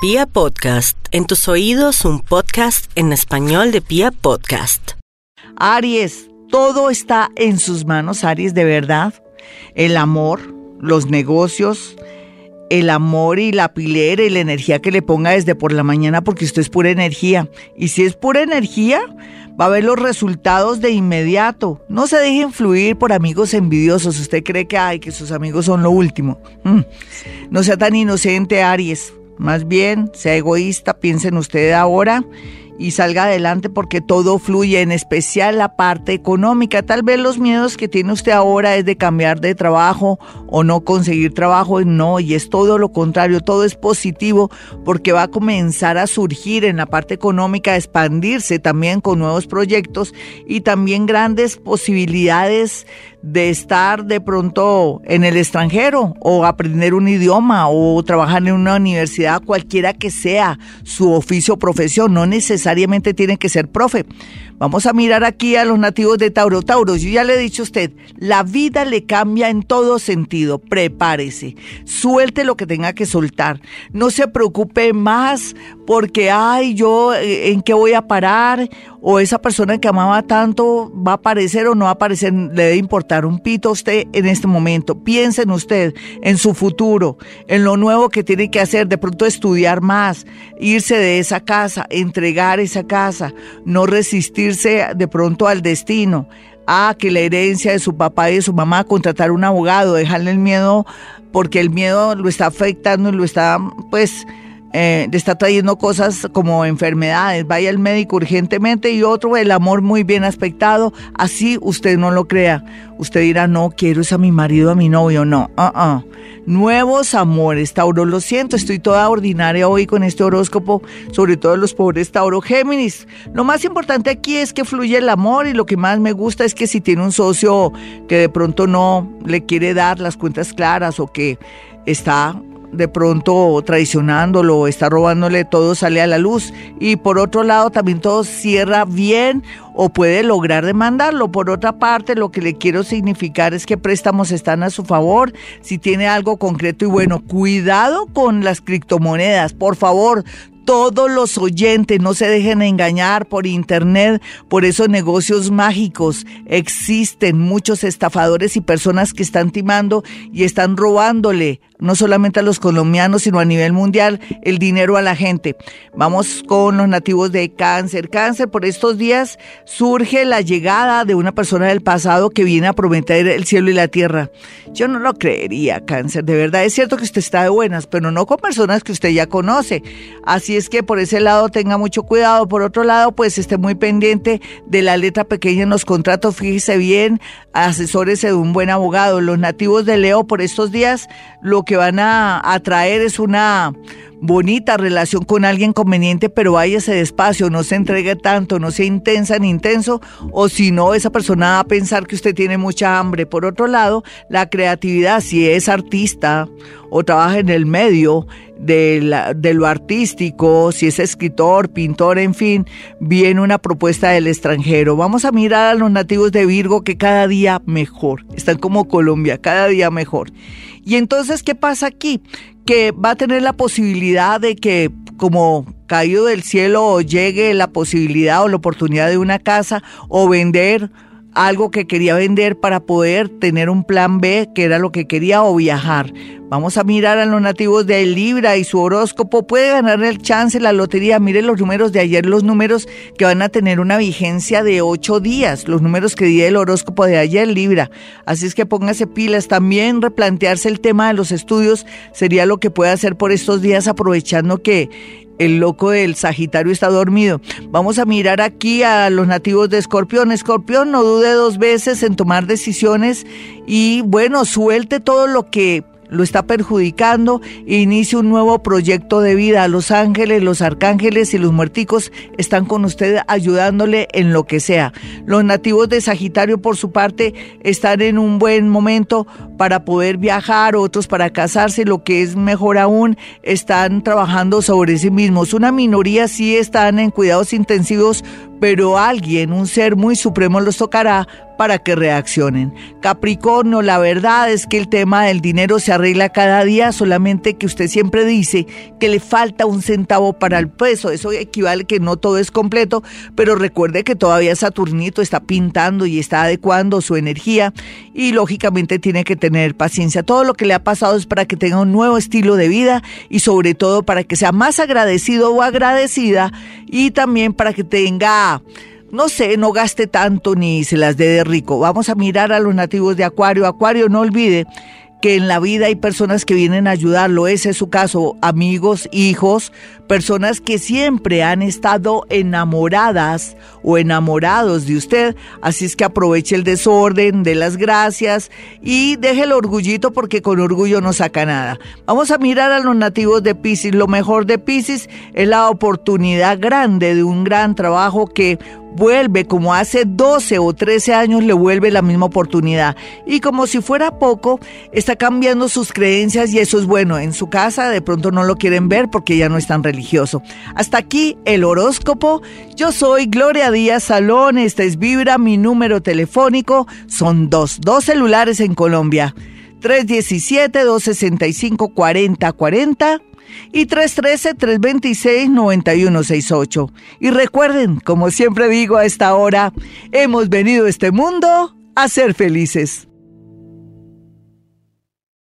Pia Podcast, en tus oídos un podcast en español de Pia Podcast. Aries, todo está en sus manos, Aries, de verdad. El amor, los negocios, el amor y la pilera y la energía que le ponga desde por la mañana porque usted es pura energía. Y si es pura energía, va a ver los resultados de inmediato. No se deje influir por amigos envidiosos. Usted cree que, ay, que sus amigos son lo último. Mm. No sea tan inocente, Aries. Más bien, sea egoísta, piensen usted ahora y salga adelante porque todo fluye, en especial la parte económica. Tal vez los miedos que tiene usted ahora es de cambiar de trabajo o no conseguir trabajo, no, y es todo lo contrario, todo es positivo porque va a comenzar a surgir en la parte económica, a expandirse también con nuevos proyectos y también grandes posibilidades de estar de pronto en el extranjero o aprender un idioma o trabajar en una universidad, cualquiera que sea su oficio o profesión, no necesariamente tiene que ser profe. Vamos a mirar aquí a los nativos de Tauro. Tauro, yo ya le he dicho a usted, la vida le cambia en todo sentido. Prepárese, suelte lo que tenga que soltar. No se preocupe más porque, ay, yo, eh, ¿en qué voy a parar? O esa persona que amaba tanto va a aparecer o no va a aparecer. Le debe un pito a usted en este momento. Piense en usted, en su futuro, en lo nuevo que tiene que hacer. De pronto estudiar más, irse de esa casa, entregar esa casa, no resistir de pronto al destino, a que la herencia de su papá y de su mamá, contratar un abogado, dejarle el miedo, porque el miedo lo está afectando y lo está, pues, eh, le está trayendo cosas como enfermedades, vaya al médico urgentemente y otro, el amor muy bien aspectado, así usted no lo crea. Usted dirá, no, quiero es a mi marido, a mi novio, no, uh Nuevos amores, Tauro, lo siento, estoy toda ordinaria hoy con este horóscopo, sobre todo los pobres Tauro Géminis. Lo más importante aquí es que fluye el amor y lo que más me gusta es que si tiene un socio que de pronto no le quiere dar las cuentas claras o que está de pronto traicionándolo, está robándole, todo sale a la luz. Y por otro lado, también todo cierra bien o puede lograr demandarlo. Por otra parte, lo que le quiero significar es que préstamos están a su favor. Si tiene algo concreto y bueno, cuidado con las criptomonedas. Por favor, todos los oyentes no se dejen engañar por internet, por esos negocios mágicos. Existen muchos estafadores y personas que están timando y están robándole, no solamente a los colombianos, sino a nivel mundial, el dinero a la gente. Vamos con los nativos de cáncer. Cáncer, por estos días surge la llegada de una persona del pasado que viene a prometer el cielo y la tierra. Yo no lo creería, cáncer. De verdad, es cierto que usted está de buenas, pero no con personas que usted ya conoce. Así es que por ese lado tenga mucho cuidado. Por otro lado, pues esté muy pendiente de la letra pequeña en los contratos. Fíjese bien, asesórese de un buen abogado. Los nativos de Leo por estos días lo que van a atraer es una bonita relación con alguien conveniente, pero váyase despacio, no se entregue tanto, no sea intensa ni intenso, o si no, esa persona va a pensar que usted tiene mucha hambre. Por otro lado, la creatividad, si es artista o trabaja en el medio de, de lo artístico, si es escritor, pintor, en fin, viene una propuesta del extranjero. Vamos a mirar a los nativos de Virgo que cada día mejor, están como Colombia, cada día mejor. Y entonces, ¿qué pasa aquí? Que va a tener la posibilidad de que como caído del cielo llegue la posibilidad o la oportunidad de una casa o vender algo que quería vender para poder tener un plan B, que era lo que quería, o viajar. Vamos a mirar a los nativos de Libra y su horóscopo. Puede ganar el chance la lotería. Mire los números de ayer, los números que van a tener una vigencia de ocho días. Los números que di el horóscopo de ayer, Libra. Así es que póngase pilas. También replantearse el tema de los estudios sería lo que puede hacer por estos días, aprovechando que el loco del Sagitario está dormido. Vamos a mirar aquí a los nativos de Escorpión. Escorpión, no dude dos veces en tomar decisiones y bueno, suelte todo lo que lo está perjudicando e inicia un nuevo proyecto de vida. Los ángeles, los arcángeles y los muerticos están con usted ayudándole en lo que sea. Los nativos de Sagitario, por su parte, están en un buen momento para poder viajar, otros para casarse, lo que es mejor aún, están trabajando sobre sí mismos. Una minoría sí están en cuidados intensivos pero alguien, un ser muy supremo los tocará para que reaccionen. Capricornio, la verdad es que el tema del dinero se arregla cada día, solamente que usted siempre dice que le falta un centavo para el peso. Eso equivale que no todo es completo, pero recuerde que todavía Saturnito está pintando y está adecuando su energía y lógicamente tiene que tener paciencia. Todo lo que le ha pasado es para que tenga un nuevo estilo de vida y sobre todo para que sea más agradecido o agradecida y también para que tenga no sé, no gaste tanto ni se las dé de rico. Vamos a mirar a los nativos de Acuario. Acuario, no olvide que en la vida hay personas que vienen a ayudarlo, ese es su caso, amigos, hijos, personas que siempre han estado enamoradas o enamorados de usted, así es que aproveche el desorden, de las gracias y deje el orgullito porque con orgullo no saca nada. Vamos a mirar a los nativos de Pisces, lo mejor de Pisces es la oportunidad grande de un gran trabajo que vuelve como hace 12 o 13 años le vuelve la misma oportunidad. Y como si fuera poco está cambiando sus creencias y eso es bueno. En su casa de pronto no lo quieren ver porque ya no es tan religioso. Hasta aquí el horóscopo. Yo soy Gloria Díaz Salón. Este es Vibra mi número telefónico. Son dos dos celulares en Colombia. 317 265 4040 y 313-326-9168. Y recuerden, como siempre digo a esta hora, hemos venido a este mundo a ser felices.